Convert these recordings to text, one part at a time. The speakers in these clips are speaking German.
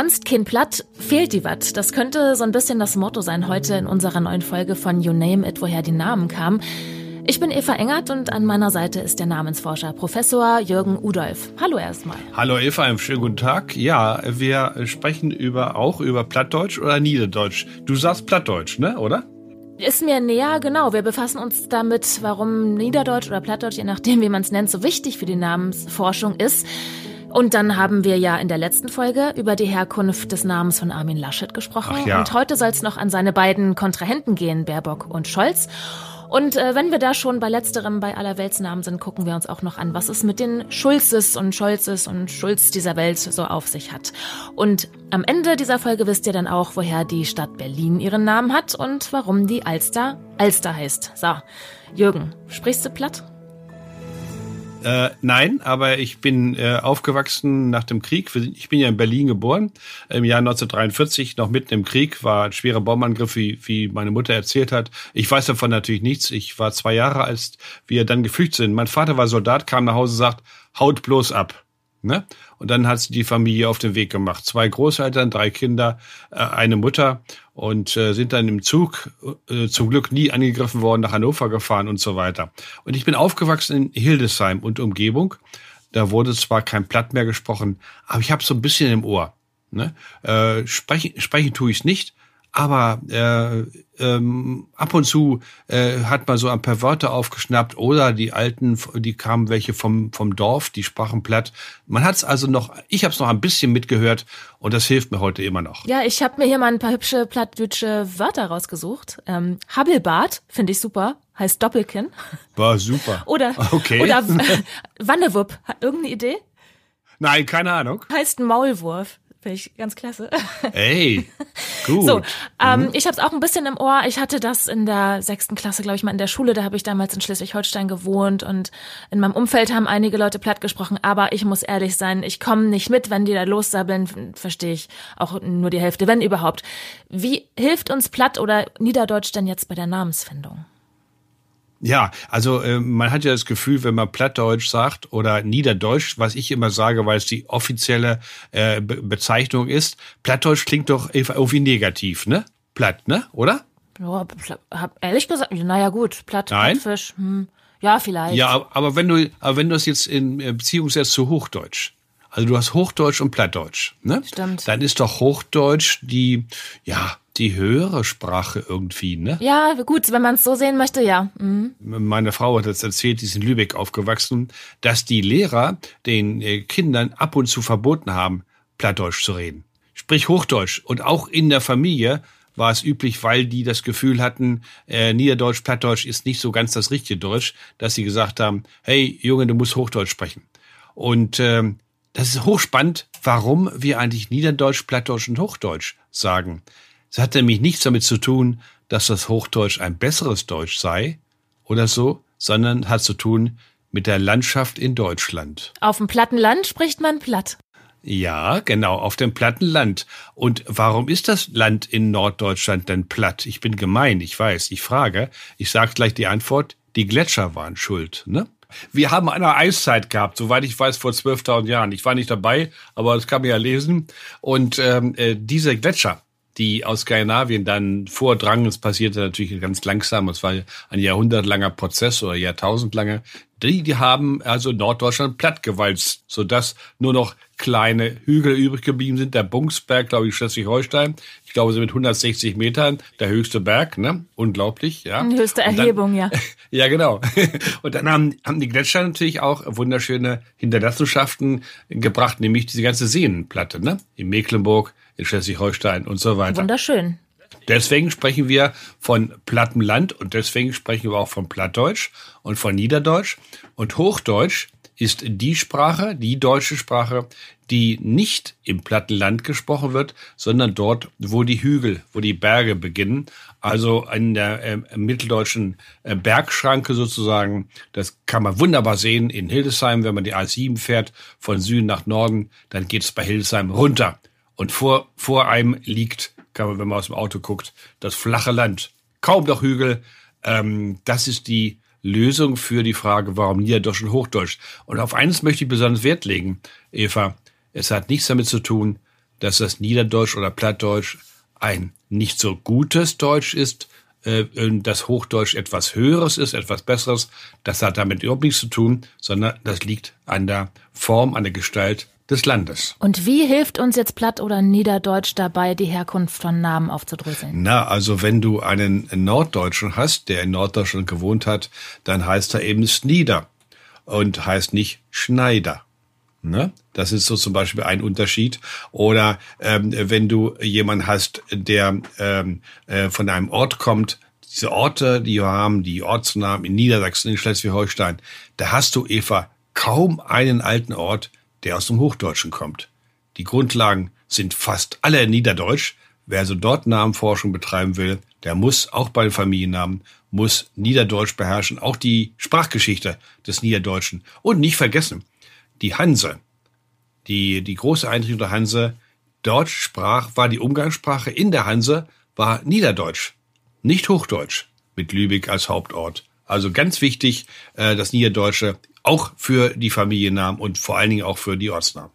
Tanzt kein Platt, fehlt die wat. Das könnte so ein bisschen das Motto sein heute in unserer neuen Folge von You Name It, woher die Namen kamen. Ich bin Eva Engert und an meiner Seite ist der Namensforscher Professor Jürgen Udolf. Hallo erstmal. Hallo Eva, einen schönen guten Tag. Ja, wir sprechen über auch über Plattdeutsch oder Niederdeutsch. Du sagst Plattdeutsch, ne, oder? Ist mir näher, genau. Wir befassen uns damit, warum Niederdeutsch oder Plattdeutsch, je nachdem, wie man es nennt, so wichtig für die Namensforschung ist. Und dann haben wir ja in der letzten Folge über die Herkunft des Namens von Armin Laschet gesprochen. Ja. Und heute soll es noch an seine beiden Kontrahenten gehen, Baerbock und Scholz. Und äh, wenn wir da schon bei letzterem bei aller Weltsnamen sind, gucken wir uns auch noch an, was es mit den Schulzes und Scholzes und Schulz dieser Welt so auf sich hat. Und am Ende dieser Folge wisst ihr dann auch, woher die Stadt Berlin ihren Namen hat und warum die Alster Alster heißt. So, Jürgen, sprichst du platt? Äh, nein, aber ich bin äh, aufgewachsen nach dem Krieg. Ich bin ja in Berlin geboren. Im Jahr 1943, noch mitten im Krieg, war ein schwerer Bombangriff, wie, wie meine Mutter erzählt hat. Ich weiß davon natürlich nichts. Ich war zwei Jahre, als wir dann geflüchtet sind. Mein Vater war Soldat, kam nach Hause und sagt, haut bloß ab. Ne? Und dann hat sie die Familie auf den Weg gemacht. Zwei Großeltern, drei Kinder, äh, eine Mutter und äh, sind dann im Zug äh, zum Glück nie angegriffen worden, nach Hannover gefahren und so weiter. Und ich bin aufgewachsen in Hildesheim und Umgebung. Da wurde zwar kein Platt mehr gesprochen, aber ich habe so ein bisschen im Ohr. Ne? Äh, sprechen, sprechen tue ich nicht, aber äh, ähm, ab und zu äh, hat man so ein paar Wörter aufgeschnappt oder die alten, die kamen welche vom vom Dorf, die sprachen platt. Man hat es also noch, ich habe es noch ein bisschen mitgehört und das hilft mir heute immer noch. Ja, ich habe mir hier mal ein paar hübsche plattdeutsche Wörter rausgesucht. Ähm, Habbelbart finde ich super, heißt Doppelkinn. War super. Oder okay. oder Wannewupp, irgendeine Idee? Nein, keine Ahnung. Heißt Maulwurf. Finde ich ganz klasse. Ey, gut. So, ähm, mhm. ich habe es auch ein bisschen im Ohr. Ich hatte das in der sechsten Klasse, glaube ich, mal in der Schule. Da habe ich damals in Schleswig-Holstein gewohnt und in meinem Umfeld haben einige Leute platt gesprochen. Aber ich muss ehrlich sein, ich komme nicht mit, wenn die da lossabbeln. Verstehe ich auch nur die Hälfte, wenn überhaupt. Wie hilft uns Platt oder Niederdeutsch denn jetzt bei der Namensfindung? Ja, also äh, man hat ja das Gefühl, wenn man Plattdeutsch sagt oder Niederdeutsch, was ich immer sage, weil es die offizielle äh, Be Bezeichnung ist, Plattdeutsch klingt doch irgendwie negativ, ne? Platt, ne? Oder? Ja, hab ehrlich gesagt, naja gut, Platt, Nein? Plattfisch, hm, ja vielleicht. Ja, aber wenn du, aber wenn du es jetzt in Beziehung setzt zu Hochdeutsch, also du hast Hochdeutsch und Plattdeutsch, ne? Stimmt. Dann ist doch Hochdeutsch die, ja, die höhere Sprache irgendwie, ne? Ja, gut, wenn man es so sehen möchte, ja. Mhm. Meine Frau hat das erzählt, die ist in Lübeck aufgewachsen, dass die Lehrer den äh, Kindern ab und zu verboten haben, Plattdeutsch zu reden. Sprich Hochdeutsch. Und auch in der Familie war es üblich, weil die das Gefühl hatten, äh, Niederdeutsch, Plattdeutsch ist nicht so ganz das richtige Deutsch, dass sie gesagt haben, hey Junge, du musst Hochdeutsch sprechen. Und ähm, das ist hochspannend, warum wir eigentlich Niederdeutsch, Plattdeutsch und Hochdeutsch sagen. Es hat nämlich nichts damit zu tun, dass das Hochdeutsch ein besseres Deutsch sei oder so, sondern hat zu tun mit der Landschaft in Deutschland. Auf dem platten Land spricht man platt. Ja, genau, auf dem platten Land. Und warum ist das Land in Norddeutschland denn platt? Ich bin gemein, ich weiß, ich frage. Ich sage gleich die Antwort, die Gletscher waren schuld, ne? Wir haben eine Eiszeit gehabt, soweit ich weiß, vor 12.000 Jahren. Ich war nicht dabei, aber das kann man ja lesen. Und ähm, äh, diese Gletscher, die aus Skandinavien dann vordrangen. Es passierte natürlich ganz langsam. Es war ein jahrhundertlanger Prozess oder jahrtausendlanger. Die, die haben also Norddeutschland plattgewalzt, sodass nur noch kleine Hügel übrig geblieben sind. Der Bungsberg, glaube ich, Schleswig-Holstein. Ich glaube, sie mit 160 Metern, der höchste Berg, ne? Unglaublich, ja. Die höchste Erhebung, dann, ja. ja, genau. Und dann haben, haben die Gletscher natürlich auch wunderschöne Hinterlassenschaften gebracht, nämlich diese ganze Seenplatte, ne? In Mecklenburg, in Schleswig-Holstein und so weiter. Wunderschön. Deswegen sprechen wir von plattem Land und deswegen sprechen wir auch von Plattdeutsch und von Niederdeutsch. Und Hochdeutsch ist die Sprache, die deutsche Sprache, die nicht im platten Land gesprochen wird, sondern dort, wo die Hügel, wo die Berge beginnen. Also in der äh, mitteldeutschen äh, Bergschranke sozusagen. Das kann man wunderbar sehen in Hildesheim, wenn man die A7 fährt, von Süden nach Norden, dann geht es bei Hildesheim runter. Und vor, vor einem liegt, kann man, wenn man aus dem Auto guckt, das flache Land. Kaum noch Hügel. Ähm, das ist die Lösung für die Frage, warum Niederdeutsch und Hochdeutsch. Und auf eines möchte ich besonders Wert legen, Eva. Es hat nichts damit zu tun, dass das Niederdeutsch oder Plattdeutsch ein nicht so gutes Deutsch ist, äh, das Hochdeutsch etwas Höheres ist, etwas Besseres. Das hat damit überhaupt nichts zu tun, sondern das liegt an der Form, an der Gestalt des Landes. Und wie hilft uns jetzt Platt oder Niederdeutsch dabei, die Herkunft von Namen aufzudröseln? Na, also wenn du einen Norddeutschen hast, der in Norddeutschland gewohnt hat, dann heißt er eben Snieder und heißt nicht Schneider. Ne? Das ist so zum Beispiel ein Unterschied. Oder ähm, wenn du jemanden hast, der ähm, äh, von einem Ort kommt, diese Orte, die wir haben, die Ortsnamen in Niedersachsen, in Schleswig-Holstein, da hast du, Eva, kaum einen alten Ort, der aus dem Hochdeutschen kommt. Die Grundlagen sind fast alle Niederdeutsch. Wer also dort Namenforschung betreiben will, der muss auch bei den Familiennamen, muss Niederdeutsch beherrschen, auch die Sprachgeschichte des Niederdeutschen. Und nicht vergessen, die Hanse, die, die große Einrichtung der Hanse, dort sprach, war die Umgangssprache in der Hanse, war Niederdeutsch, nicht Hochdeutsch, mit Lübeck als Hauptort. Also ganz wichtig, äh, das Niederdeutsche, auch für die Familiennamen und vor allen Dingen auch für die Ortsnamen.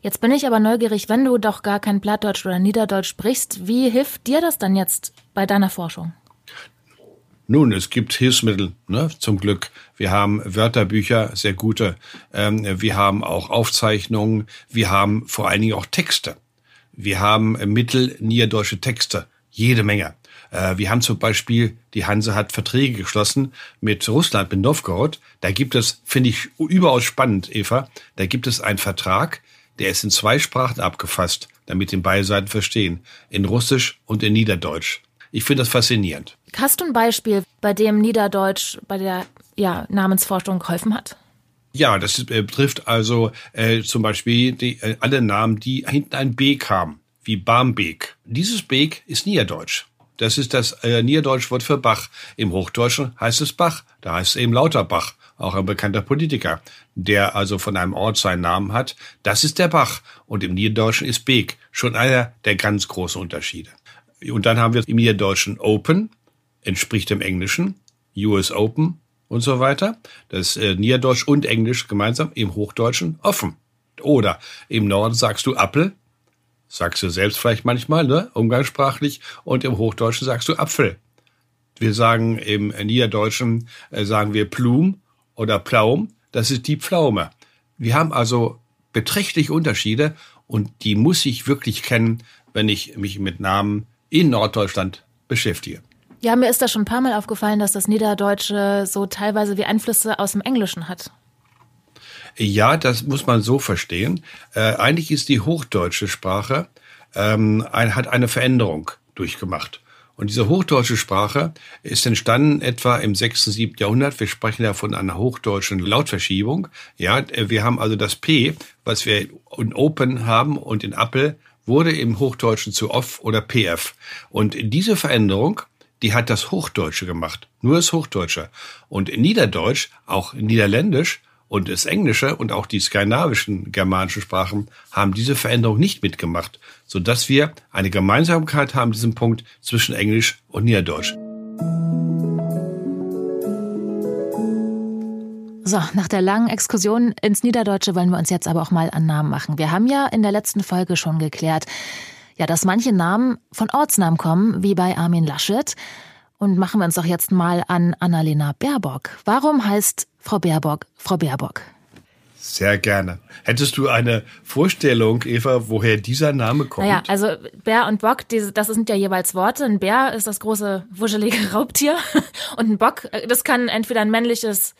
Jetzt bin ich aber neugierig, wenn du doch gar kein Plattdeutsch oder Niederdeutsch sprichst, wie hilft dir das dann jetzt bei deiner Forschung? Nun, es gibt Hilfsmittel, ne, zum Glück. Wir haben Wörterbücher, sehr gute. Ähm, wir haben auch Aufzeichnungen. Wir haben vor allen Dingen auch Texte. Wir haben mittelniederdeutsche Texte, jede Menge. Äh, wir haben zum Beispiel, die Hanse hat Verträge geschlossen mit Russland, mit Novgorod. Da gibt es, finde ich überaus spannend, Eva, da gibt es einen Vertrag, der ist in zwei Sprachen abgefasst, damit den beide Seiten verstehen. In Russisch und in Niederdeutsch. Ich finde das faszinierend. Hast du ein Beispiel, bei dem Niederdeutsch bei der ja, Namensforschung geholfen hat? Ja, das äh, betrifft also äh, zum Beispiel die, äh, alle Namen, die hinten ein Beek haben, wie Barmbek. Dieses Beek ist Niederdeutsch. Das ist das äh, Niederdeutschwort für Bach. Im Hochdeutschen heißt es Bach, da heißt es eben Lauterbach, auch ein bekannter Politiker, der also von einem Ort seinen Namen hat. Das ist der Bach und im Niederdeutschen ist Beek. Schon einer der ganz großen Unterschiede. Und dann haben wir im Niederdeutschen Open, entspricht dem Englischen, US Open und so weiter. Das äh, Niederdeutsch und Englisch gemeinsam, im Hochdeutschen offen. Oder im Norden sagst du Apfel, sagst du selbst vielleicht manchmal, ne, umgangssprachlich, und im Hochdeutschen sagst du Apfel. Wir sagen im Niederdeutschen, äh, sagen wir Plum oder Plaum, das ist die Pflaume. Wir haben also beträchtliche Unterschiede und die muss ich wirklich kennen, wenn ich mich mit Namen in Norddeutschland beschäftige. Ja, mir ist da schon ein paar Mal aufgefallen, dass das Niederdeutsche so teilweise wie Einflüsse aus dem Englischen hat. Ja, das muss man so verstehen. Äh, eigentlich ist die hochdeutsche Sprache ähm, ein, hat eine Veränderung durchgemacht. Und diese hochdeutsche Sprache ist entstanden etwa im 6., 7. Jahrhundert. Wir sprechen ja von einer hochdeutschen Lautverschiebung. Ja, wir haben also das P, was wir in Open haben und in Apple, wurde im Hochdeutschen zu Off oder PF. Und diese Veränderung, die hat das Hochdeutsche gemacht. Nur das Hochdeutsche. Und Niederdeutsch, auch Niederländisch und das Englische und auch die skandinavischen germanischen Sprachen haben diese Veränderung nicht mitgemacht, sodass wir eine Gemeinsamkeit haben, diesen Punkt zwischen Englisch und Niederdeutsch. So, nach der langen Exkursion ins Niederdeutsche wollen wir uns jetzt aber auch mal an Namen machen. Wir haben ja in der letzten Folge schon geklärt, ja, dass manche Namen von Ortsnamen kommen, wie bei Armin Laschet. Und machen wir uns doch jetzt mal an Annalena Baerbock. Warum heißt Frau Baerbock Frau Baerbock? Sehr gerne. Hättest du eine Vorstellung, Eva, woher dieser Name kommt? Naja, also Bär und Bock, diese, das sind ja jeweils Worte. Ein Bär ist das große, wuschelige Raubtier. Und ein Bock, äh, das kann entweder ein männliches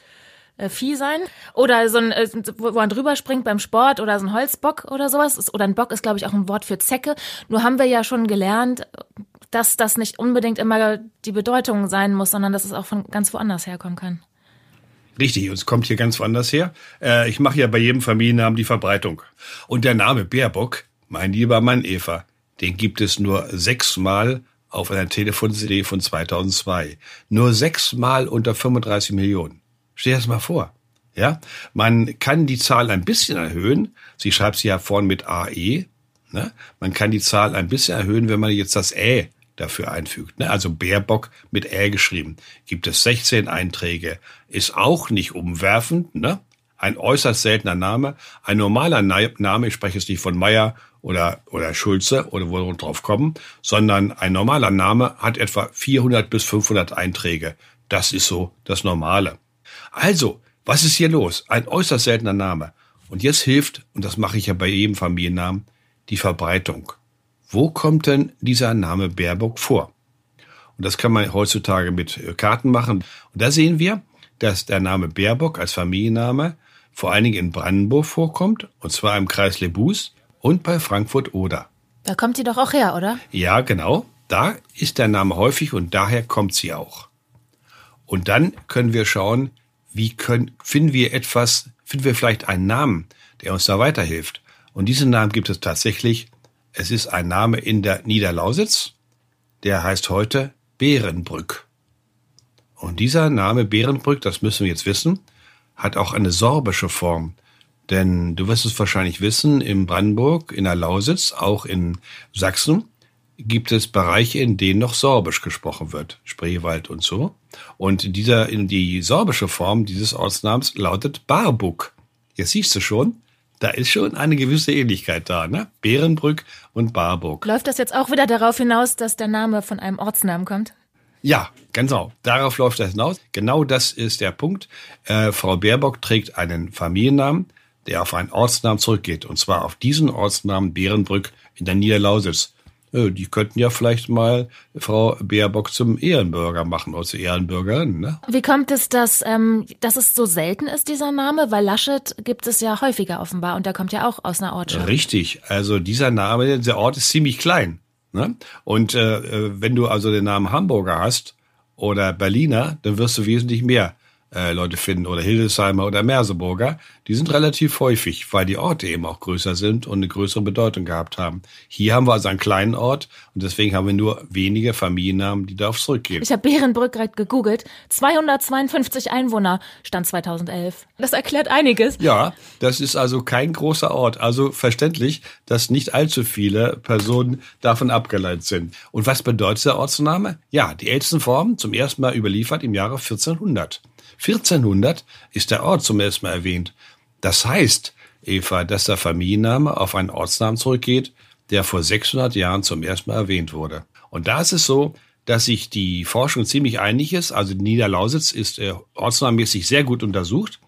äh, Vieh sein. Oder so ein, äh, wo man drüber springt beim Sport oder so ein Holzbock oder sowas. Oder ein Bock ist, glaube ich, auch ein Wort für Zecke. Nur haben wir ja schon gelernt, dass das nicht unbedingt immer die Bedeutung sein muss, sondern dass es auch von ganz woanders herkommen kann. Richtig, und es kommt hier ganz woanders her. Äh, ich mache ja bei jedem Familiennamen die Verbreitung. Und der Name Bärbock, mein lieber Mann Eva, den gibt es nur sechsmal auf einer Telefon-CD von 2002. Nur sechsmal unter 35 Millionen. Stell dir das mal vor. Ja, man kann die Zahl ein bisschen erhöhen. Sie schreibt sie ja vorn mit AE. Ne? Man kann die Zahl ein bisschen erhöhen, wenn man jetzt das Ä dafür einfügt. Ne? Also Bärbock mit Ä geschrieben. Gibt es 16 Einträge. Ist auch nicht umwerfend. Ne? Ein äußerst seltener Name. Ein normaler Name, ich spreche jetzt nicht von Meier oder, oder Schulze oder wo wir drauf kommen, sondern ein normaler Name hat etwa 400 bis 500 Einträge. Das ist so das Normale. Also, was ist hier los? Ein äußerst seltener Name. Und jetzt hilft, und das mache ich ja bei jedem Familiennamen, die Verbreitung. Wo kommt denn dieser Name Baerbock vor? Und das kann man heutzutage mit äh, Karten machen. Und da sehen wir, dass der Name Baerbock als Familienname vor allen Dingen in Brandenburg vorkommt, und zwar im Kreis Lebus und bei Frankfurt-Oder. Da kommt die doch auch her, oder? Ja, genau. Da ist der Name häufig und daher kommt sie auch. Und dann können wir schauen, wie können, finden wir etwas, finden wir vielleicht einen Namen, der uns da weiterhilft. Und diesen Namen gibt es tatsächlich. Es ist ein Name in der Niederlausitz, der heißt heute Bärenbrück. Und dieser Name Bärenbrück, das müssen wir jetzt wissen, hat auch eine sorbische Form. Denn du wirst es wahrscheinlich wissen, in Brandenburg, in der Lausitz, auch in Sachsen, gibt es Bereiche, in denen noch Sorbisch gesprochen wird, Spreewald und so. Und dieser, die sorbische Form dieses Ortsnamens lautet Barbuck. Jetzt siehst du schon, da ist schon eine gewisse Ähnlichkeit da, ne? Bärenbrück und Barburg. Läuft das jetzt auch wieder darauf hinaus, dass der Name von einem Ortsnamen kommt? Ja, genau. Darauf läuft das hinaus. Genau das ist der Punkt. Äh, Frau Baerbock trägt einen Familiennamen, der auf einen Ortsnamen zurückgeht. Und zwar auf diesen Ortsnamen Bärenbrück in der Niederlausitz. Äh, die könnten ja vielleicht mal Frau Baerbock zum Ehrenbürger machen oder zur Ehrenbürgerin. Ne? Wie kommt es, dass, ähm, dass es so selten ist, dieser Name? Weil Laschet gibt es ja häufiger offenbar und der kommt ja auch aus einer Ortschaft. Richtig, also dieser Name, der Ort ist ziemlich klein. Ne? Und äh, äh wenn du also den Namen Hamburger hast oder Berliner, dann wirst du wesentlich mehr äh, Leute finden oder Hildesheimer oder Merseburger, die sind relativ häufig, weil die Orte eben auch größer sind und eine größere Bedeutung gehabt haben. Hier haben wir also einen kleinen Ort und deswegen haben wir nur wenige Familiennamen, die darauf zurückgehen. Ich habe Bärenbrück gerade gegoogelt. 252 Einwohner stand 2011. Das erklärt einiges. Ja, das ist also kein großer Ort. Also verständlich, dass nicht allzu viele Personen davon abgeleitet sind. Und was bedeutet der Ortsname? Ja, die ältesten Formen zum ersten Mal überliefert im Jahre 1400. 1400 ist der Ort zum ersten Mal erwähnt. Das heißt, Eva, dass der Familienname auf einen Ortsnamen zurückgeht, der vor 600 Jahren zum ersten Mal erwähnt wurde. Und da ist es so, dass sich die Forschung ziemlich einig ist. Also Niederlausitz ist äh, ortsnamenmäßig sehr gut untersucht.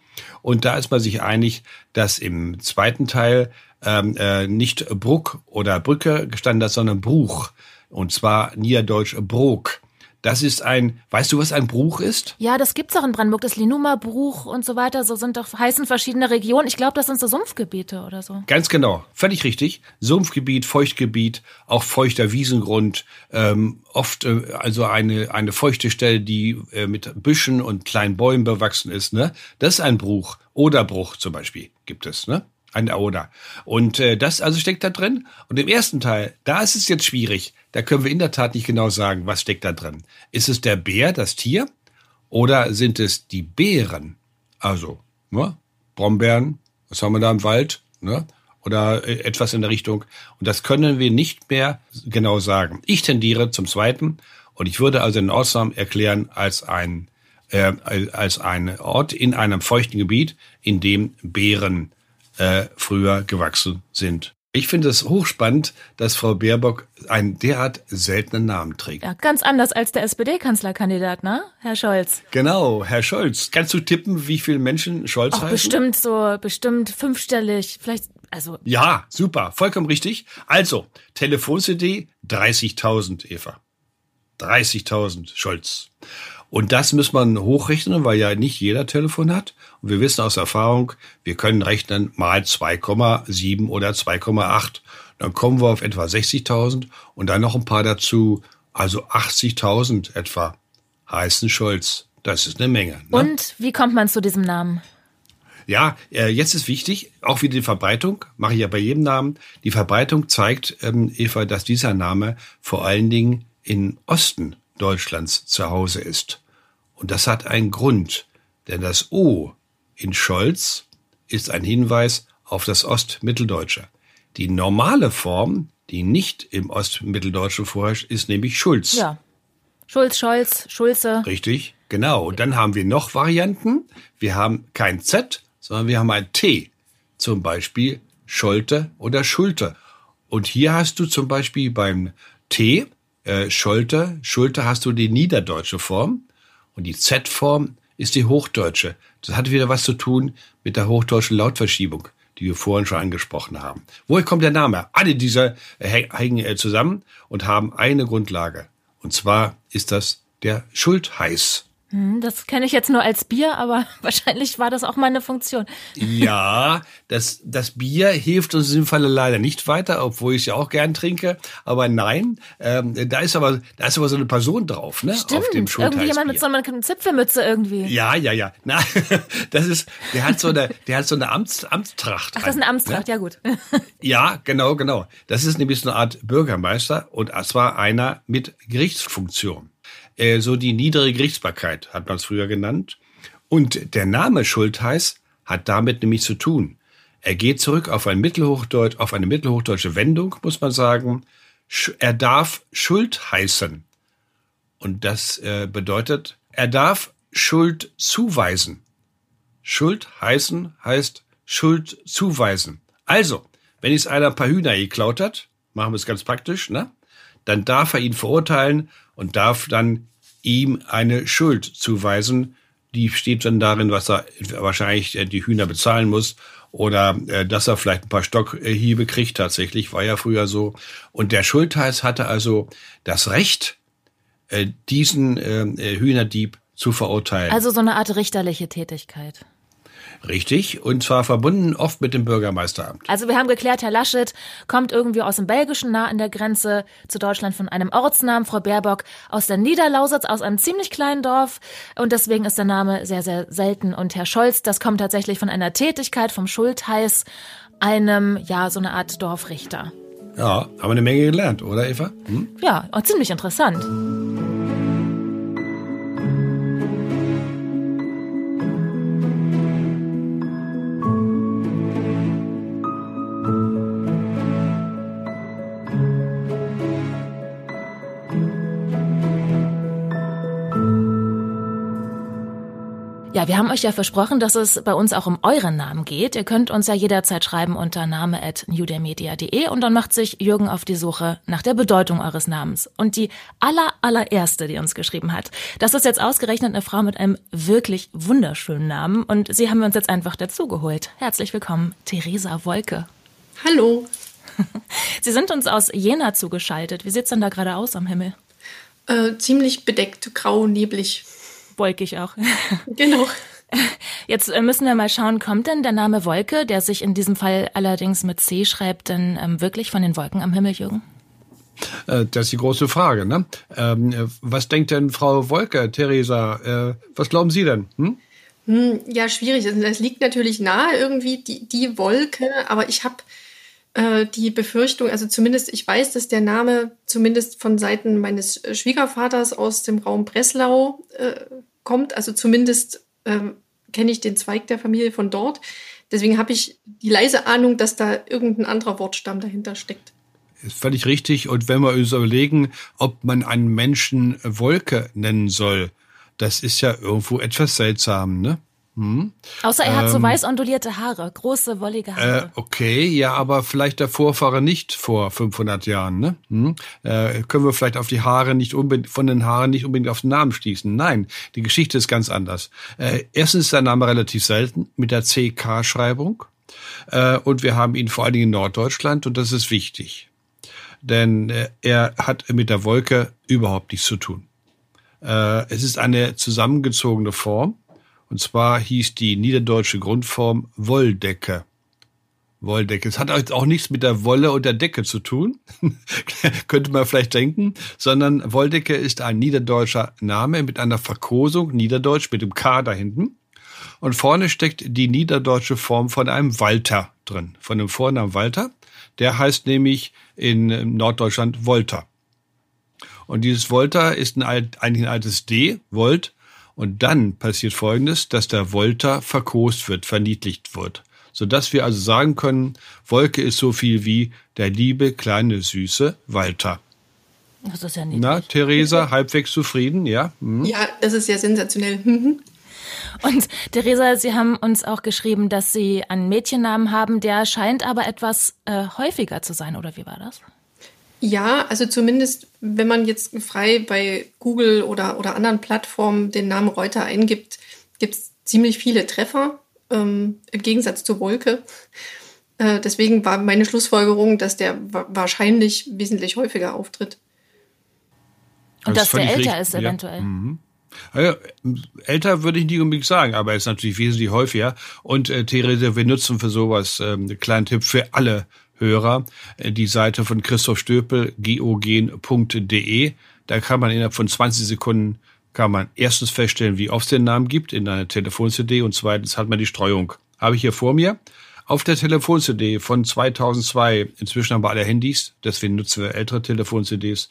Und da ist man sich einig, dass im zweiten Teil ähm, äh, nicht Bruck oder Brücke gestanden hat, sondern Bruch. Und zwar niederdeutsch Brok. Das ist ein, weißt du, was ein Bruch ist? Ja, das gibt's auch in Brandenburg, das Linuma Bruch und so weiter. So sind doch heißen verschiedene Regionen. Ich glaube, das sind so Sumpfgebiete oder so. Ganz genau, völlig richtig. Sumpfgebiet, Feuchtgebiet, auch feuchter Wiesengrund, ähm, oft äh, also eine eine feuchte Stelle, die äh, mit Büschen und kleinen Bäumen bewachsen ist. Ne, das ist ein Bruch. Oder Bruch zum Beispiel gibt es. Ne? Ein Oder. Und äh, das also steckt da drin. Und im ersten Teil, da ist es jetzt schwierig. Da können wir in der Tat nicht genau sagen, was steckt da drin. Ist es der Bär, das Tier? Oder sind es die Beeren? Also, ne? Brombeeren, was haben wir da im Wald? Ne? Oder äh, etwas in der Richtung. Und das können wir nicht mehr genau sagen. Ich tendiere zum zweiten. Und ich würde also den Ortsnamen erklären als ein, äh, als ein Ort in einem feuchten Gebiet, in dem Beeren äh, früher gewachsen sind. Ich finde es hochspannend, dass Frau Baerbock einen derart seltenen Namen trägt. Ja, ganz anders als der SPD-Kanzlerkandidat, ne, Herr Scholz? Genau, Herr Scholz. Kannst du tippen, wie viele Menschen Scholz Ach, heißen? Bestimmt so, bestimmt fünfstellig, vielleicht, also. Ja, super, vollkommen richtig. Also, Telefon-CD 30.000, Eva. 30.000 Scholz. Und das muss man hochrechnen, weil ja nicht jeder Telefon hat. Und wir wissen aus Erfahrung, wir können rechnen mal 2,7 oder 2,8. Dann kommen wir auf etwa 60.000 und dann noch ein paar dazu. Also 80.000 etwa heißen Scholz. Das ist eine Menge. Ne? Und wie kommt man zu diesem Namen? Ja, äh, jetzt ist wichtig, auch wieder die Verbreitung, mache ich ja bei jedem Namen. Die Verbreitung zeigt, ähm, Eva, dass dieser Name vor allen Dingen in Osten Deutschlands zu Hause ist. Und das hat einen Grund, denn das O in Scholz ist ein Hinweis auf das Ostmitteldeutsche. Die normale Form, die nicht im Ostmitteldeutschen vorherrscht, ist nämlich Schulz. Ja. Schulz, Scholz, Schulze. Richtig, genau. Und dann haben wir noch Varianten. Wir haben kein Z, sondern wir haben ein T. Zum Beispiel Scholte oder Schulte. Und hier hast du zum Beispiel beim T, äh, Scholte, Schulte hast du die niederdeutsche Form und die Z-Form ist die hochdeutsche. Das hat wieder was zu tun mit der hochdeutschen Lautverschiebung, die wir vorhin schon angesprochen haben. Woher kommt der Name? Alle diese hängen äh, zusammen und haben eine Grundlage. Und zwar ist das der Schultheiß. Hm, das kenne ich jetzt nur als Bier, aber wahrscheinlich war das auch mal eine Funktion. Ja, das, das Bier hilft uns in diesem Falle leider nicht weiter, obwohl ich es ja auch gern trinke. Aber nein, ähm, da ist aber da ist aber so eine Person drauf, ne? Stimmt, auf dem irgendwie jemand mit so einer Zipfelmütze irgendwie. Ja, ja, ja. Na, das ist, der hat so eine, der hat so eine Amts, Amtstracht. Ach, das ist eine Amtstracht, ne? ja gut. Ja, genau, genau. Das ist nämlich so eine Art Bürgermeister und zwar einer mit Gerichtsfunktion. Äh, so die niedere Gerichtsbarkeit, hat man es früher genannt. Und der Name Schultheiß hat damit nämlich zu tun. Er geht zurück auf ein Mittelhochdeutsch, auf eine mittelhochdeutsche Wendung, muss man sagen. Er darf Schuld heißen. Und das äh, bedeutet, er darf Schuld zuweisen. Schuld heißen heißt Schuld zuweisen. Also, wenn es einer ein paar Hühner geklaut hat, machen wir es ganz praktisch, ne? Dann darf er ihn verurteilen und darf dann ihm eine Schuld zuweisen. Die steht dann darin, was er wahrscheinlich äh, die Hühner bezahlen muss oder äh, dass er vielleicht ein paar Stockhiebe kriegt. Tatsächlich war ja früher so. Und der Schultheiß hatte also das Recht, äh, diesen Hühnerdieb zu verurteilen. Also so eine Art richterliche Tätigkeit. Richtig, und zwar verbunden oft mit dem Bürgermeisteramt. Also wir haben geklärt, Herr Laschet kommt irgendwie aus dem Belgischen nah an der Grenze zu Deutschland von einem Ortsnamen, Frau Baerbock aus der Niederlausitz, aus einem ziemlich kleinen Dorf und deswegen ist der Name sehr, sehr selten. Und Herr Scholz, das kommt tatsächlich von einer Tätigkeit vom Schultheiß, einem, ja, so eine Art Dorfrichter. Ja, haben wir eine Menge gelernt, oder Eva? Hm? Ja, ziemlich interessant. Ja, wir haben euch ja versprochen, dass es bei uns auch um euren Namen geht. Ihr könnt uns ja jederzeit schreiben unter name at newdaymedia.de und dann macht sich Jürgen auf die Suche nach der Bedeutung eures Namens. Und die aller, allererste, die uns geschrieben hat, das ist jetzt ausgerechnet eine Frau mit einem wirklich wunderschönen Namen und sie haben wir uns jetzt einfach dazugeholt. Herzlich willkommen, Theresa Wolke. Hallo. Sie sind uns aus Jena zugeschaltet. Wie sieht's denn da gerade aus am Himmel? Äh, ziemlich bedeckt, grau, neblig wolkig auch. Genau. Jetzt äh, müssen wir mal schauen, kommt denn der Name Wolke, der sich in diesem Fall allerdings mit C schreibt, denn ähm, wirklich von den Wolken am Himmel, Jürgen? Äh, das ist die große Frage. Ne? Ähm, äh, was denkt denn Frau Wolke, Theresa? Äh, was glauben Sie denn? Hm? hm ja, schwierig. Also, es liegt natürlich nahe irgendwie die, die Wolke, aber ich habe äh, die Befürchtung, also zumindest ich weiß, dass der Name zumindest von Seiten meines Schwiegervaters aus dem Raum Breslau äh, kommt. Also zumindest ähm, kenne ich den Zweig der Familie von dort. Deswegen habe ich die leise Ahnung, dass da irgendein anderer Wortstamm dahinter steckt. Ist völlig richtig. Und wenn wir uns überlegen, ob man einen Menschen Wolke nennen soll, das ist ja irgendwo etwas seltsam, ne? Hm. Außer er ähm, hat so ähm, weiß ondulierte Haare, große, wollige Haare. Äh, okay, ja, aber vielleicht der Vorfahre nicht vor 500 Jahren, ne? Hm? Äh, können wir vielleicht auf die Haare nicht unbedingt, von den Haaren nicht unbedingt auf den Namen schließen. Nein, die Geschichte ist ganz anders. Äh, erstens ist der Name relativ selten mit der CK-Schreibung. Äh, und wir haben ihn vor allen Dingen in Norddeutschland und das ist wichtig. Denn äh, er hat mit der Wolke überhaupt nichts zu tun. Äh, es ist eine zusammengezogene Form und zwar hieß die niederdeutsche Grundform Wolldecke. Wolldecke. Es hat auch nichts mit der Wolle und der Decke zu tun, könnte man vielleicht denken, sondern Wolldecke ist ein niederdeutscher Name mit einer Verkosung, niederdeutsch mit dem K da hinten. Und vorne steckt die niederdeutsche Form von einem Walter drin, von dem Vornamen Walter. Der heißt nämlich in Norddeutschland Volta. Und dieses Volta ist ein alt, eigentlich ein altes D, Volt, und dann passiert Folgendes, dass der Volta verkost wird, verniedlicht wird. Sodass wir also sagen können, Wolke ist so viel wie der liebe kleine süße Walter. Das ist ja niedlich. Na, Theresa, halbwegs zufrieden, ja? Hm? Ja, das ist ja sensationell. Mhm. Und Theresa, Sie haben uns auch geschrieben, dass Sie einen Mädchennamen haben, der scheint aber etwas äh, häufiger zu sein, oder wie war das? Ja, also zumindest, wenn man jetzt frei bei Google oder, oder anderen Plattformen den Namen Reuter eingibt, gibt es ziemlich viele Treffer, ähm, im Gegensatz zur Wolke. Äh, deswegen war meine Schlussfolgerung, dass der wahrscheinlich wesentlich häufiger auftritt. Und dass der älter ist eventuell. Ja. Mhm. Also, älter würde ich nicht unbedingt sagen, aber er ist natürlich wesentlich häufiger. Und äh, Therese, wir nutzen für sowas äh, einen kleinen Tipp für alle Hörer, äh, die Seite von Christoph Stöpel, geogen.de. Da kann man innerhalb von 20 Sekunden kann man erstens feststellen, wie oft es den Namen gibt in einer Telefon-CD und zweitens hat man die Streuung. Habe ich hier vor mir. Auf der Telefon-CD von 2002, inzwischen haben wir alle Handys, deswegen nutzen wir ältere Telefon-CDs,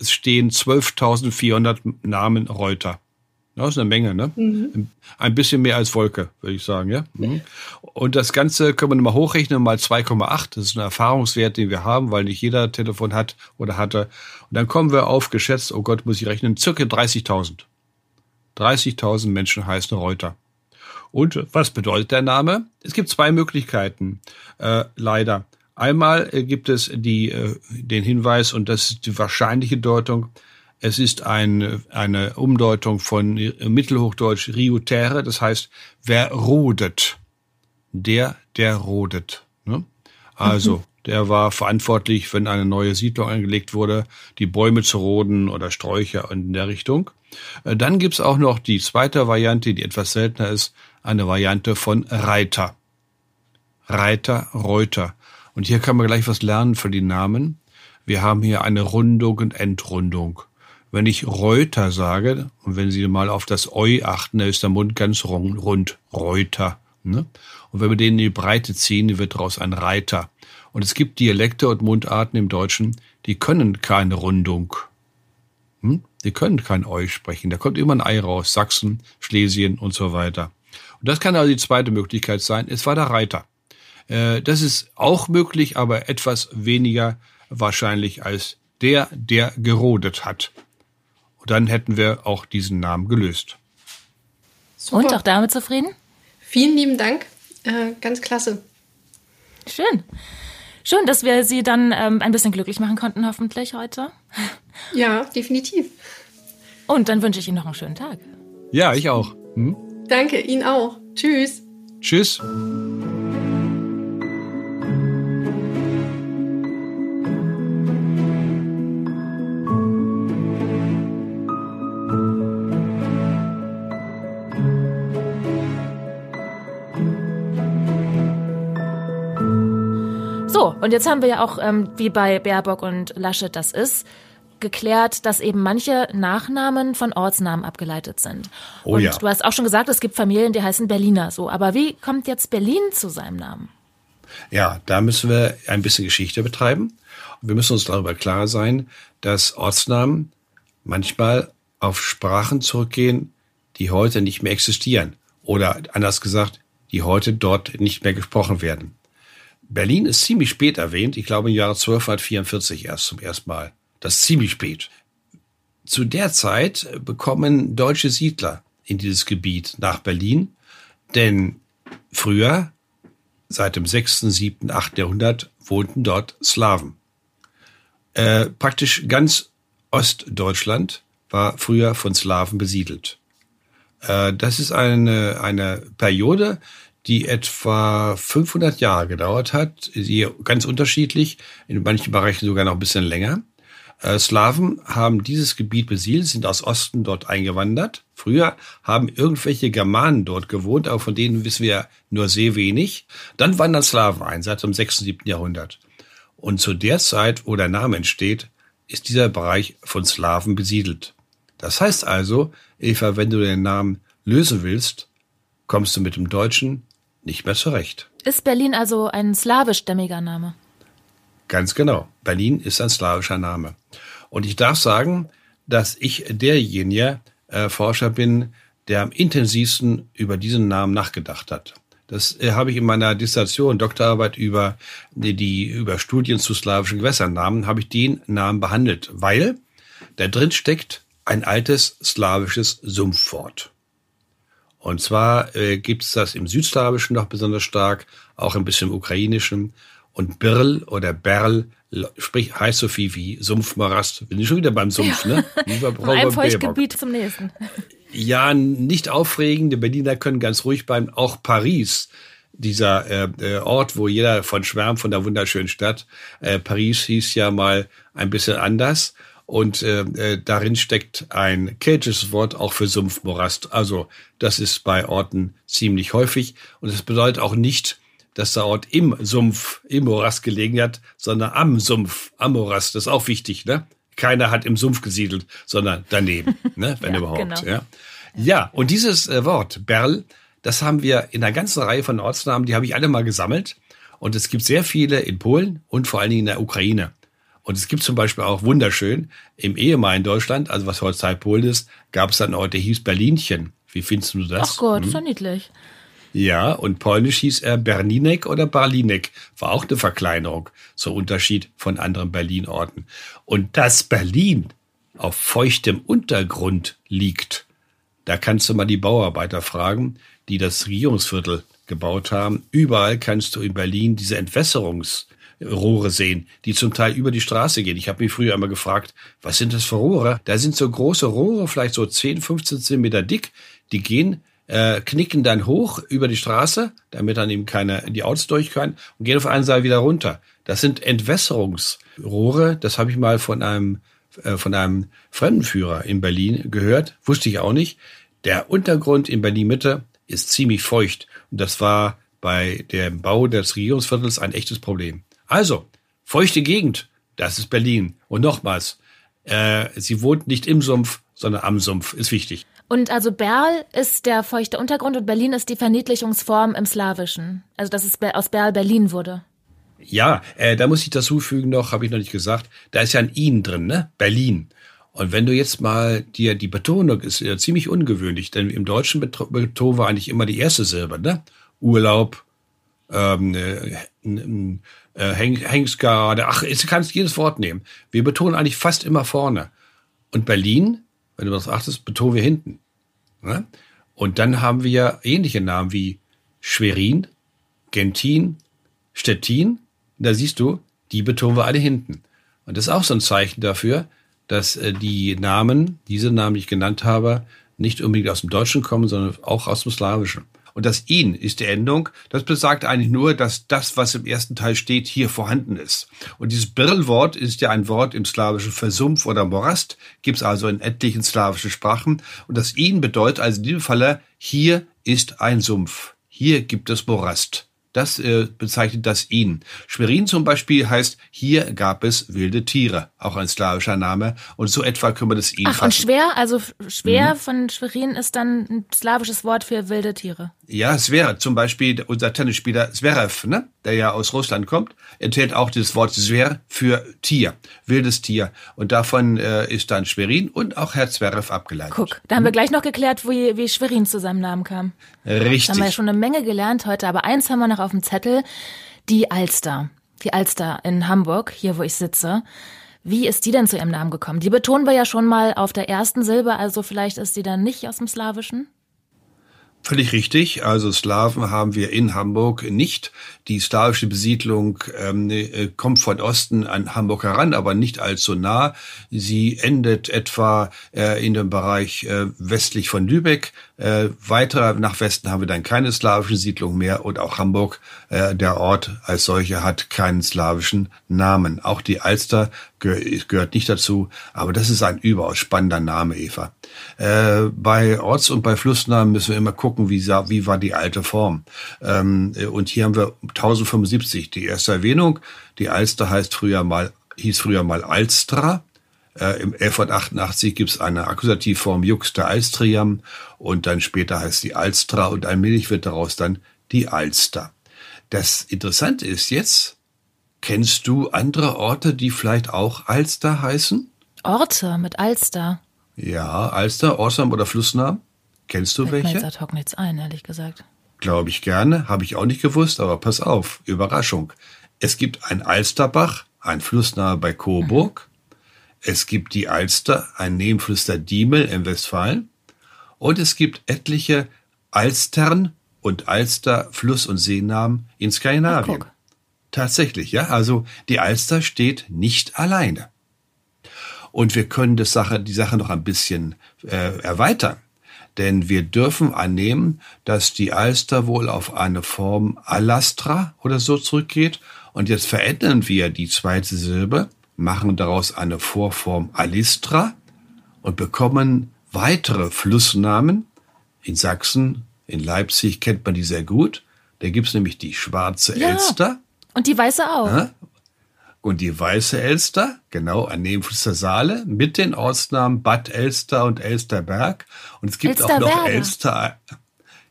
stehen 12.400 Namen Reuter. Das ist eine Menge, ne? Mhm. Ein bisschen mehr als Wolke, würde ich sagen, ja. Mhm. Und das Ganze können wir nochmal hochrechnen, mal 2,8. Das ist ein Erfahrungswert, den wir haben, weil nicht jeder Telefon hat oder hatte. Und dann kommen wir auf, geschätzt, oh Gott, muss ich rechnen, circa 30.000. 30.000 Menschen heißen Reuter. Und was bedeutet der Name? Es gibt zwei Möglichkeiten, äh, leider. Einmal äh, gibt es die, äh, den Hinweis, und das ist die wahrscheinliche Deutung, es ist ein, eine Umdeutung von Mittelhochdeutsch riutere, das heißt, wer rodet. Der, der rodet. Ne? Also, mhm. der war verantwortlich, wenn eine neue Siedlung angelegt wurde, die Bäume zu roden oder Sträucher in der Richtung. Äh, dann gibt's auch noch die zweite Variante, die etwas seltener ist, eine Variante von Reiter. Reiter, Reuter. Und hier kann man gleich was lernen für die Namen. Wir haben hier eine Rundung und Entrundung. Wenn ich Reuter sage, und wenn Sie mal auf das Eu achten, da ist der Mund ganz rund, Reuter. Ne? Und wenn wir den in die Breite ziehen, wird daraus ein Reiter. Und es gibt Dialekte und Mundarten im Deutschen, die können keine Rundung. Hm? Die können kein Eu sprechen. Da kommt immer ein Ei raus. Sachsen, Schlesien und so weiter. Und das kann also die zweite Möglichkeit sein. Es war der Reiter. Äh, das ist auch möglich, aber etwas weniger wahrscheinlich als der, der gerodet hat. Und dann hätten wir auch diesen Namen gelöst. Super. Und auch damit zufrieden? Vielen lieben Dank. Äh, ganz klasse. Schön. Schön, dass wir Sie dann ähm, ein bisschen glücklich machen konnten, hoffentlich heute. Ja, definitiv. Und dann wünsche ich Ihnen noch einen schönen Tag. Ja, ich auch. Hm? Danke, Ihnen auch. Tschüss. Tschüss. Und jetzt haben wir ja auch, ähm, wie bei Baerbock und Laschet das ist, geklärt, dass eben manche Nachnamen von Ortsnamen abgeleitet sind. Oh und ja. du hast auch schon gesagt, es gibt Familien, die heißen Berliner so. Aber wie kommt jetzt Berlin zu seinem Namen? Ja, da müssen wir ein bisschen Geschichte betreiben. Wir müssen uns darüber klar sein, dass Ortsnamen manchmal auf Sprachen zurückgehen, die heute nicht mehr existieren. Oder anders gesagt, die heute dort nicht mehr gesprochen werden. Berlin ist ziemlich spät erwähnt, ich glaube im Jahre 1244 erst zum ersten Mal. Das ist ziemlich spät. Zu der Zeit bekommen deutsche Siedler in dieses Gebiet nach Berlin, denn früher, seit dem 6., 7., 8. Jahrhundert, wohnten dort Slawen. Äh, praktisch ganz Ostdeutschland war früher von Slawen besiedelt. Äh, das ist eine, eine Periode, die etwa 500 Jahre gedauert hat, ganz unterschiedlich, in manchen Bereichen sogar noch ein bisschen länger. Äh, Slawen haben dieses Gebiet besiedelt, sind aus Osten dort eingewandert. Früher haben irgendwelche Germanen dort gewohnt, aber von denen wissen wir nur sehr wenig. Dann wandern Slawen ein, seit dem 6., 7. Jahrhundert. Und zu der Zeit, wo der Name entsteht, ist dieser Bereich von Slawen besiedelt. Das heißt also, Eva, wenn du den Namen lösen willst, kommst du mit dem Deutschen nicht mehr zurecht. Ist Berlin also ein slawischstämmiger Name? Ganz genau. Berlin ist ein slawischer Name. Und ich darf sagen, dass ich derjenige äh, Forscher bin, der am intensivsten über diesen Namen nachgedacht hat. Das äh, habe ich in meiner Dissertation, Doktorarbeit über die, die über Studien zu slawischen Gewässernamen, habe ich den Namen behandelt, weil da drin steckt ein altes slawisches Sumpfwort. Und zwar äh, gibt es das im Südslawischen noch besonders stark, auch ein bisschen im Ukrainischen. Und Birl oder Berl sprich, heißt so viel wie Sumpfmorast. Bin ich schon wieder beim Sumpf, ja. ne? Von einem Feuchtgebiet zum nächsten. Ja, nicht aufregend. Die Berliner können ganz ruhig bleiben. Auch Paris, dieser äh, äh, Ort, wo jeder von schwärmt, von der wunderschönen Stadt. Äh, Paris hieß ja mal ein bisschen anders. Und äh, äh, darin steckt ein keltisches Wort auch für Sumpfmorast. Also das ist bei Orten ziemlich häufig. Und es bedeutet auch nicht, dass der Ort im Sumpf, im Morast gelegen hat, sondern am Sumpf, am Morast. Das ist auch wichtig, ne? Keiner hat im Sumpf gesiedelt, sondern daneben, ne? wenn ja, überhaupt. Genau. Ja? ja, und dieses äh, Wort Berl, das haben wir in einer ganzen Reihe von Ortsnamen, die habe ich alle mal gesammelt. Und es gibt sehr viele in Polen und vor allen Dingen in der Ukraine. Und es gibt zum Beispiel auch wunderschön im ehemaligen Deutschland, also was heute Polen ist, gab es einen Ort, der hieß Berlinchen. Wie findest du das? Ach Gott, hm? doch niedlich. Ja, und polnisch hieß er Berlinek oder Barlinek. War auch eine Verkleinerung, so Unterschied von anderen Berlin-Orten. Und dass Berlin auf feuchtem Untergrund liegt, da kannst du mal die Bauarbeiter fragen, die das Regierungsviertel gebaut haben. Überall kannst du in Berlin diese Entwässerungs- Rohre sehen, die zum Teil über die Straße gehen. Ich habe mich früher einmal gefragt, was sind das für Rohre? Da sind so große Rohre, vielleicht so 10, 15 Zentimeter dick, die gehen, äh, knicken dann hoch über die Straße, damit dann eben keine, die Autos durch können und gehen auf einen Seite wieder runter. Das sind Entwässerungsrohre, das habe ich mal von einem äh, von einem Fremdenführer in Berlin gehört, wusste ich auch nicht. Der Untergrund in Berlin Mitte ist ziemlich feucht und das war bei dem Bau des Regierungsviertels ein echtes Problem. Also, feuchte Gegend, das ist Berlin. Und nochmals, äh, sie wohnt nicht im Sumpf, sondern am Sumpf, ist wichtig. Und also Berl ist der feuchte Untergrund und Berlin ist die Verniedlichungsform im Slawischen. Also dass es aus Berl Berlin wurde. Ja, äh, da muss ich dazu fügen noch, habe ich noch nicht gesagt, da ist ja ein In drin, ne? Berlin. Und wenn du jetzt mal dir die Betonung ist ja ziemlich ungewöhnlich, denn im Deutschen Beton war eigentlich immer die erste Silbe, ne? Urlaub, ähm, äh, äh, Hengstgarde, ach, du kannst jedes Wort nehmen. Wir betonen eigentlich fast immer vorne. Und Berlin, wenn du das achtest, betonen wir hinten. Ne? Und dann haben wir ähnliche Namen wie Schwerin, Gentin, Stettin. Da siehst du, die betonen wir alle hinten. Und das ist auch so ein Zeichen dafür, dass äh, die Namen, diese Namen, die ich genannt habe, nicht unbedingt aus dem Deutschen kommen, sondern auch aus dem Slawischen. Und das ihn ist die Endung. Das besagt eigentlich nur, dass das, was im ersten Teil steht, hier vorhanden ist. Und dieses Birlwort ist ja ein Wort im Slawischen für Sumpf oder Morast, gibt's also in etlichen slawischen Sprachen. Und das ihn bedeutet also in diesem Falle, hier ist ein Sumpf. Hier gibt es Morast. Das äh, bezeichnet das ihn. Schwerin zum Beispiel heißt, hier gab es wilde Tiere, auch ein slawischer Name. Und so etwa können wir das ihn Ach, fassen. und schwer, also schwer mhm. von Schwerin ist dann ein slawisches Wort für wilde Tiere. Ja, Zverev, zum Beispiel unser Tennisspieler Zverev, ne? der ja aus Russland kommt, enthält auch das Wort Zver für Tier, wildes Tier. Und davon äh, ist dann Schwerin und auch Herr Zverev abgeleitet. Guck, da haben wir gleich noch geklärt, wie, wie Schwerin zu seinem Namen kam. Richtig. Da haben wir ja schon eine Menge gelernt heute, aber eins haben wir noch auf dem Zettel, die Alster. Die Alster in Hamburg, hier wo ich sitze. Wie ist die denn zu ihrem Namen gekommen? Die betonen wir ja schon mal auf der ersten Silbe, also vielleicht ist sie dann nicht aus dem Slawischen? Völlig richtig. Also Slawen haben wir in Hamburg nicht. Die slawische Besiedlung ähm, äh, kommt von Osten an Hamburg heran, aber nicht allzu nah. Sie endet etwa äh, in dem Bereich äh, westlich von Lübeck. Äh, weiter nach Westen haben wir dann keine slawischen Siedlungen mehr und auch Hamburg, äh, der Ort als solcher, hat keinen slawischen Namen. Auch die Alster gehört nicht dazu, aber das ist ein überaus spannender Name, Eva. Äh, bei Orts- und bei Flussnamen müssen wir immer gucken, wie, sah, wie war die alte Form. Ähm, und hier haben wir 1075 die erste Erwähnung. Die Alster heißt früher mal, hieß früher mal Alstra. Äh, Im 1188 gibt es eine Akkusativform Juxta Alstriam und dann später heißt die Alstra und allmählich wird daraus dann die Alster. Das Interessante ist jetzt, Kennst du andere Orte, die vielleicht auch Alster heißen? Orte mit Alster? Ja, Alster, Ortsnamen oder Flussnamen. Kennst du Fällt welche? Mir jetzt ad hoc nichts ein, ehrlich gesagt. Glaube ich gerne, habe ich auch nicht gewusst, aber pass auf, Überraschung. Es gibt ein Alsterbach, ein Flussnahe bei Coburg. Mhm. Es gibt die Alster, ein Nebenfluss der Diemel in Westfalen. Und es gibt etliche Alstern und Alster Fluss- und Seenamen in Skandinavien. Ach, Tatsächlich, ja. Also die Alster steht nicht alleine. Und wir können das Sache, die Sache noch ein bisschen äh, erweitern. Denn wir dürfen annehmen, dass die Alster wohl auf eine Form Alastra oder so zurückgeht. Und jetzt verändern wir die zweite Silbe, machen daraus eine Vorform Alistra und bekommen weitere Flussnamen. In Sachsen, in Leipzig kennt man die sehr gut. Da gibt's nämlich die schwarze Ja. Elster. Und die weiße auch. Ja? Und die weiße Elster, genau, an Nebenfluss der Saale, mit den Ortsnamen Bad Elster und Elsterberg. Und es gibt auch noch. Elster.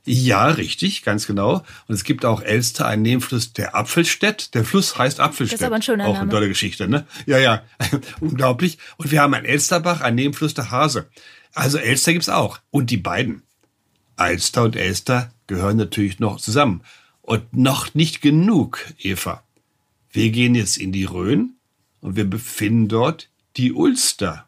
Ja, richtig, ganz genau. Und es gibt auch Elster, ein Nebenfluss der Apfelstedt. Der Fluss heißt Apfelstedt. Das ist aber ein schöner Auch eine tolle Geschichte, ne? Ja, ja, unglaublich. Und wir haben ein Elsterbach, ein Nebenfluss der Hase. Also Elster gibt's auch. Und die beiden, Alster und Elster, gehören natürlich noch zusammen. Und noch nicht genug, Eva. Wir gehen jetzt in die Rhön und wir befinden dort die Ulster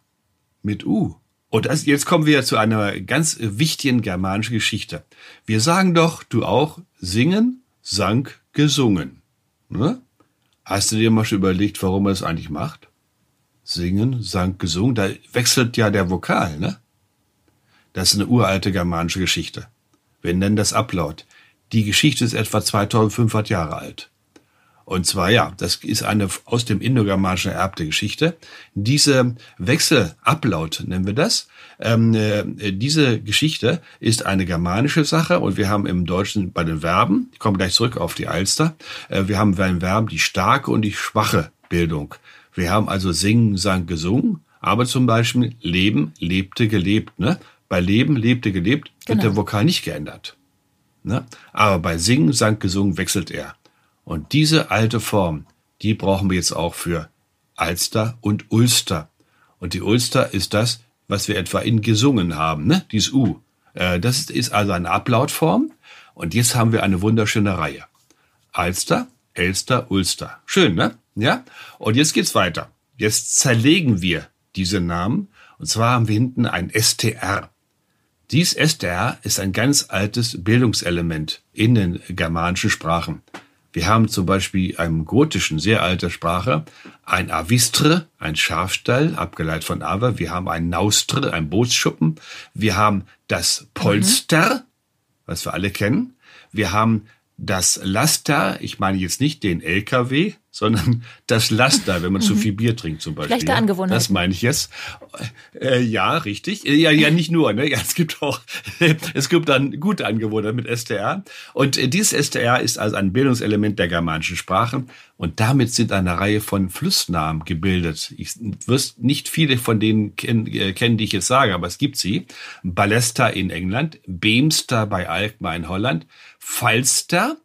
mit U. Und das, jetzt kommen wir zu einer ganz wichtigen germanischen Geschichte. Wir sagen doch, du auch, singen, sang, gesungen. Ne? Hast du dir mal schon überlegt, warum er es eigentlich macht? Singen, sang, gesungen, da wechselt ja der Vokal, ne? Das ist eine uralte germanische Geschichte. Wir nennen das Ablaut. Die Geschichte ist etwa 2500 Jahre alt. Und zwar, ja, das ist eine aus dem indogermanischen ererbte Geschichte. Diese Wechselablaut nennen wir das. Ähm, äh, diese Geschichte ist eine germanische Sache und wir haben im Deutschen bei den Verben, ich komme gleich zurück auf die Alster, äh, wir haben bei den Verben die starke und die schwache Bildung. Wir haben also singen, sang, gesungen, aber zum Beispiel leben, lebte, gelebt. Ne? Bei leben, lebte, gelebt wird Genau. der Vokal nicht geändert. Ne? Aber bei Singen, Sang, Gesungen wechselt er. Und diese alte Form, die brauchen wir jetzt auch für Alster und Ulster. Und die Ulster ist das, was wir etwa in gesungen haben, ne? Dieses U. Äh, das ist, ist also eine Ablautform. Und jetzt haben wir eine wunderschöne Reihe. Alster, Elster, Ulster. Schön, ne? Ja? Und jetzt geht's weiter. Jetzt zerlegen wir diese Namen. Und zwar haben wir hinten ein STR. Dies STR ist ein ganz altes Bildungselement in den germanischen Sprachen. Wir haben zum Beispiel einem gotischen, sehr alter Sprache ein Avistre, ein Schafstall, abgeleitet von Ave. Wir haben ein Naustre, ein Bootsschuppen. Wir haben das Polster, was wir alle kennen. Wir haben das Laster, ich meine jetzt nicht den LKW, sondern das Laster, wenn man zu viel Bier trinkt zum Beispiel. Mhm. Schlechte ja. Angewohnheiten. Das meine ich jetzt. Äh, ja, richtig. Äh, Ja, ja, nicht nur. Ne? Ja, es gibt auch, es gibt dann gute Angewohnheiten mit STR. Und äh, dieses STR ist also ein Bildungselement der germanischen Sprachen. Und damit sind eine Reihe von Flussnamen gebildet. Ich wirst nicht viele von denen ken, äh, kennen, die ich jetzt sage, aber es gibt sie. Ballesta in England, Beemster bei Alkmaar in Holland, Falster,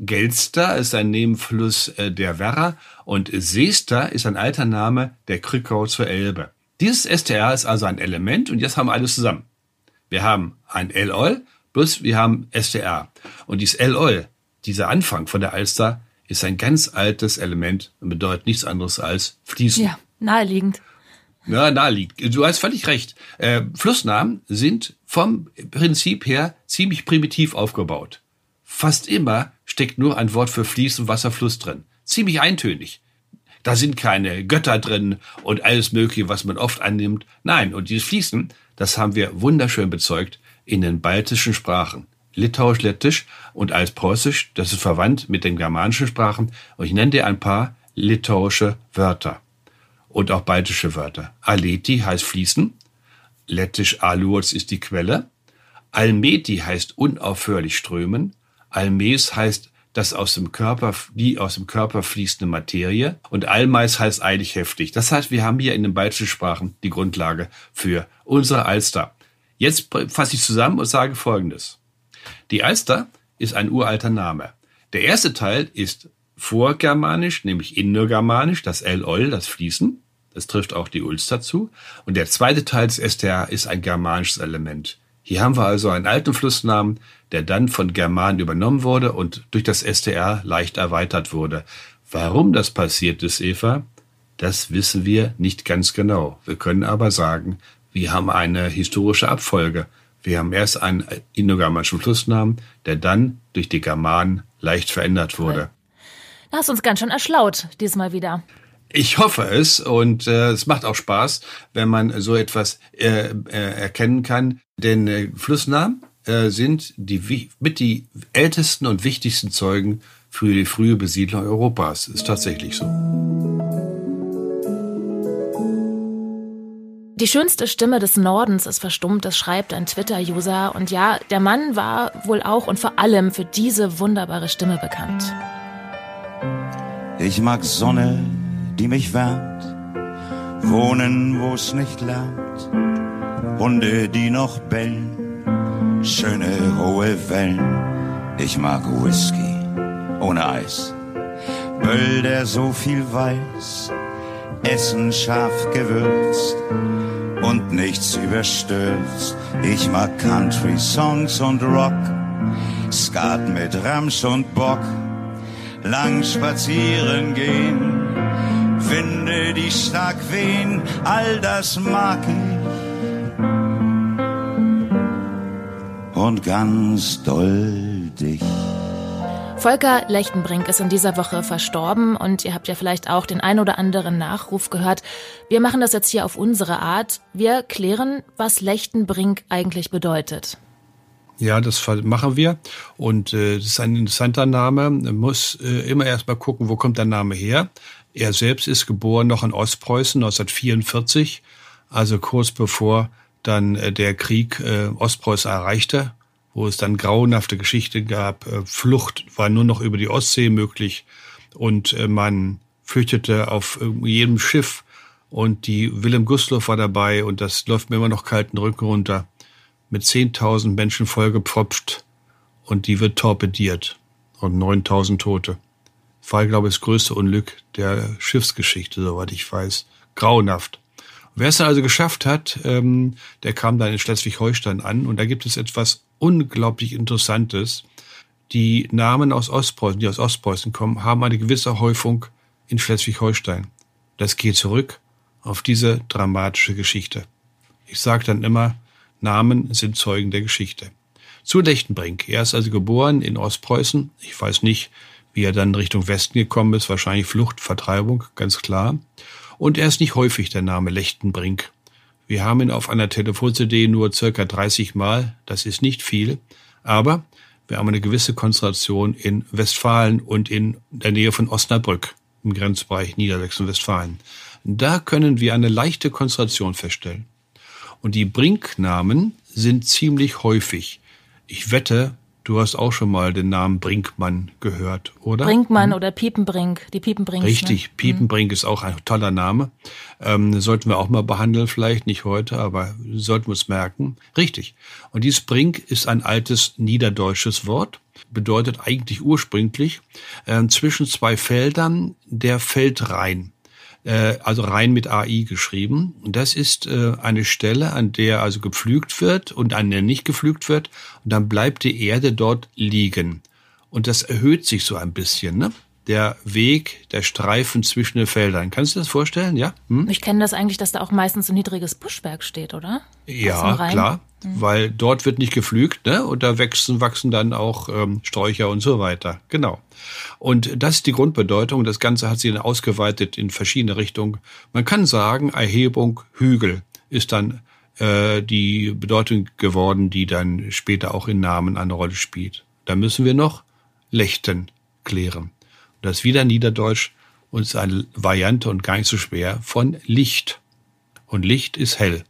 Gelster ist ein Nebenfluss äh, der Werra und Seester ist ein alter Name der Krückau zur Elbe. Dieses STR ist also ein Element und jetzt haben wir alles zusammen. Wir haben ein L-Oll plus wir haben STR. Und dieses L-Oll, dieser Anfang von der Alster, ist ein ganz altes Element und bedeutet nichts anderes als fließen. Ja, naheliegend. Ja, naheliegt. Du hast völlig recht. Äh, Flussnamen sind vom Prinzip her ziemlich primitiv aufgebaut. Fast immer steckt nur ein Wort für Fließ und Wasserfluss drin. Ziemlich eintönig. Da sind keine Götter drin und alles Mögliche, was man oft annimmt. Nein, und dieses Fließen, das haben wir wunderschön bezeugt in den baltischen Sprachen. Litauisch, Lettisch und als Preußisch, das ist verwandt mit den germanischen Sprachen. Und ich nenne dir ein paar litauische Wörter und auch baltische Wörter. Aleti heißt fließen, lettisch Aluots ist die Quelle, Almeti heißt unaufhörlich strömen, Almes heißt das aus dem Körper, die aus dem Körper fließende Materie und Almeis heißt eilig heftig. Das heißt, wir haben hier in den baltischen Sprachen die Grundlage für unsere Alster. Jetzt fasse ich zusammen und sage Folgendes. Die Alster ist ein uralter Name. Der erste Teil ist vorgermanisch, nämlich indogermanisch, das L-Oll, das Fließen. Das trifft auch die Ulster zu. Und der zweite Teil des STR ist ein germanisches Element. Hier haben wir also einen alten Flussnamen, der dann von Germanen übernommen wurde und durch das STR leicht erweitert wurde. Warum das passiert ist, Eva, das wissen wir nicht ganz genau. Wir können aber sagen, wir haben eine historische Abfolge Wir haben erst einen indogermanischen Flussnamen, der dann durch die Germanen leicht verändert wurde. Da hast du uns ganz schön erschlaut, diesmal wieder. Ich hoffe es und äh, es macht auch Spaß, wenn man so etwas äh, äh, erkennen kann. Denn äh, Flussnamen äh, sind die, mit die ältesten und wichtigsten Zeugen für die frühe Besiedlung Europas. Ist tatsächlich so. Die schönste Stimme des Nordens ist verstummt, das schreibt ein Twitter-User. Und ja, der Mann war wohl auch und vor allem für diese wunderbare Stimme bekannt. Ich mag Sonne, die mich wärmt, wohnen, wo es nicht lärmt, Hunde, die noch bellen, schöne hohe Wellen. Ich mag Whisky ohne Eis, Böll, der so viel weiß, Essen scharf gewürzt und nichts überstürzt. Ich mag Country Songs und Rock, Skat mit Ramsch und Bock, lang spazieren gehen, finde die stark wehen, all das mag ich. Und ganz doll dich. Volker Lechtenbrink ist in dieser Woche verstorben und ihr habt ja vielleicht auch den ein oder anderen Nachruf gehört. Wir machen das jetzt hier auf unsere Art. Wir klären, was Lechtenbrink eigentlich bedeutet. Ja, das machen wir. Und äh, das ist ein interessanter Name. Man muss äh, immer erstmal gucken, wo kommt der Name her. Er selbst ist geboren noch in Ostpreußen 1944, also kurz bevor dann äh, der Krieg äh, Ostpreußen erreichte wo es dann grauenhafte Geschichte gab. Äh, Flucht war nur noch über die Ostsee möglich und äh, man fürchtete auf jedem Schiff und die Wilhelm Gustloff war dabei und das läuft mir immer noch kalten Rücken runter. Mit 10.000 Menschen vollgepfropft und die wird torpediert und 9.000 Tote. War, glaube ich, das größte Unglück der Schiffsgeschichte, soweit ich weiß. Grauenhaft. Wer es dann also geschafft hat, ähm, der kam dann in Schleswig-Holstein an und da gibt es etwas unglaublich Interessantes. Die Namen aus Ostpreußen, die aus Ostpreußen kommen, haben eine gewisse Häufung in Schleswig-Holstein. Das geht zurück auf diese dramatische Geschichte. Ich sage dann immer, Namen sind Zeugen der Geschichte. Zu Lechtenbrink. Er ist also geboren in Ostpreußen. Ich weiß nicht, wie er dann Richtung Westen gekommen ist. Wahrscheinlich Flucht, Vertreibung, ganz klar. Und er ist nicht häufig der Name Lechtenbrink. Wir haben ihn auf einer Telefon-CD nur circa 30 Mal. Das ist nicht viel. Aber wir haben eine gewisse Konzentration in Westfalen und in der Nähe von Osnabrück im Grenzbereich Niedersachsen-Westfalen. Da können wir eine leichte Konzentration feststellen. Und die Brinknamen sind ziemlich häufig. Ich wette, Du hast auch schon mal den Namen Brinkmann gehört, oder? Brinkmann hm? oder Piepenbrink, die Piepenbrinks. Richtig, ne? Piepenbrink hm. ist auch ein toller Name. Ähm, sollten wir auch mal behandeln, vielleicht nicht heute, aber sollten wir es merken. Richtig. Und dieses Brink ist ein altes niederdeutsches Wort, bedeutet eigentlich ursprünglich äh, zwischen zwei Feldern der Feldrain äh, also rein mit AI geschrieben. Und das ist äh, eine Stelle, an der also gepflügt wird und an der nicht gepflügt wird. Und dann bleibt die Erde dort liegen. Und das erhöht sich so ein bisschen, ne? Der Weg, der Streifen zwischen den Feldern. Kannst du das vorstellen? Ja? Hm? Ich kenne das eigentlich, dass da auch meistens ein niedriges Buschwerk steht, oder? Ja, klar. Mhm. Weil dort wird nicht gepflügt, ne? Und da wachsen, wachsen dann auch ähm, Sträucher und so weiter. Genau. Und das ist die Grundbedeutung. Das Ganze hat sich dann ausgeweitet in verschiedene Richtungen. Man kann sagen, Erhebung, Hügel ist dann äh, die Bedeutung geworden, die dann später auch in Namen eine Rolle spielt. Da müssen wir noch Lechten klären. Das ist wieder Niederdeutsch und ist eine Variante und gar nicht so schwer von Licht. Und Licht ist hell.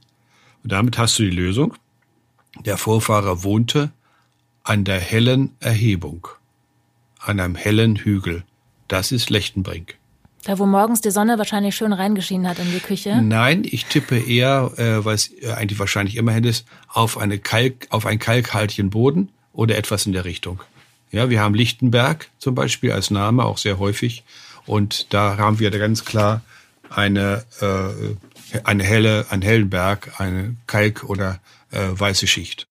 Und damit hast du die Lösung. Der Vorfahrer wohnte an der hellen Erhebung, an einem hellen Hügel. Das ist Lechtenbrink. Da, wo morgens die Sonne wahrscheinlich schön reingeschienen hat in die Küche? Nein, ich tippe eher, äh, weil es eigentlich wahrscheinlich immer hell ist, auf, eine Kalk, auf einen kalkhaltigen Boden oder etwas in der Richtung. Ja, wir haben Lichtenberg zum Beispiel als Name auch sehr häufig. Und da haben wir ganz klar eine, äh, eine helle, einen hellen Berg, eine Kalk- oder äh, weiße Schicht.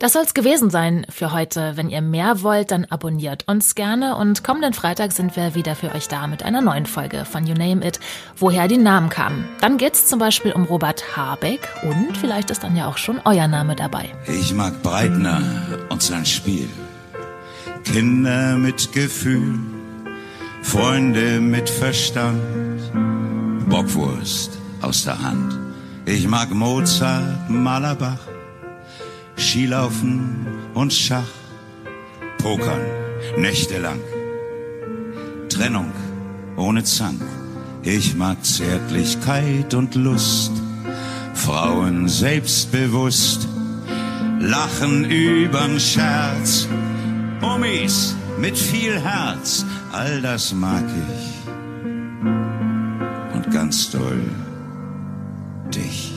Das soll's gewesen sein für heute. Wenn ihr mehr wollt, dann abonniert uns gerne und kommenden Freitag sind wir wieder für euch da mit einer neuen Folge von You Name It, woher die Namen kamen. Dann geht's zum Beispiel um Robert Habeck und vielleicht ist dann ja auch schon euer Name dabei. Ich mag Breitner und sein Spiel. Kinder mit Gefühl, Freunde mit Verstand, Bockwurst aus der Hand. Ich mag Mozart, Malerbach Skilaufen und Schach, Pokern nächtelang, Trennung ohne Zank. Ich mag Zärtlichkeit und Lust, Frauen selbstbewusst, Lachen übern Scherz, Promis mit viel Herz, all das mag ich. Und ganz doll dich.